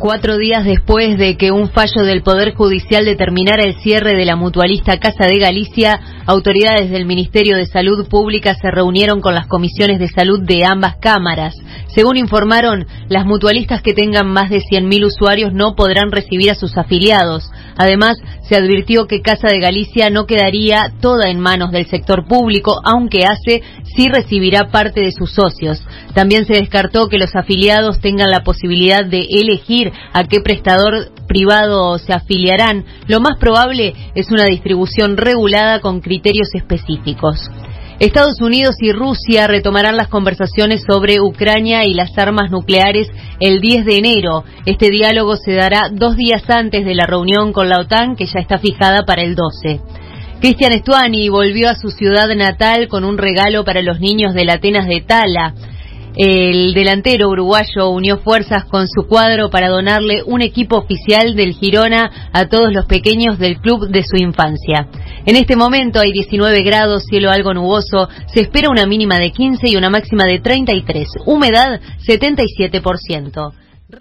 Cuatro días después de que un fallo del Poder Judicial determinara el cierre de la mutualista Casa de Galicia, autoridades del Ministerio de Salud Pública se reunieron con las comisiones de salud de ambas cámaras. Según informaron, las mutualistas que tengan más de 100.000 usuarios no podrán recibir a sus afiliados. Además, se advirtió que Casa de Galicia no quedaría toda en manos del sector público, aunque hace sí recibirá parte de sus socios. También se descartó que los afiliados tengan la posibilidad de elegir a qué prestador privado se afiliarán. Lo más probable es una distribución regulada con criterios específicos. Estados Unidos y Rusia retomarán las conversaciones sobre Ucrania y las armas nucleares el 10 de enero. Este diálogo se dará dos días antes de la reunión con la OTAN, que ya está fijada para el 12. Cristian Estuani volvió a su ciudad natal con un regalo para los niños de la Atenas de Tala. El delantero uruguayo unió fuerzas con su cuadro para donarle un equipo oficial del Girona a todos los pequeños del club de su infancia. En este momento hay 19 grados, cielo algo nuboso, se espera una mínima de 15 y una máxima de 33, humedad 77%.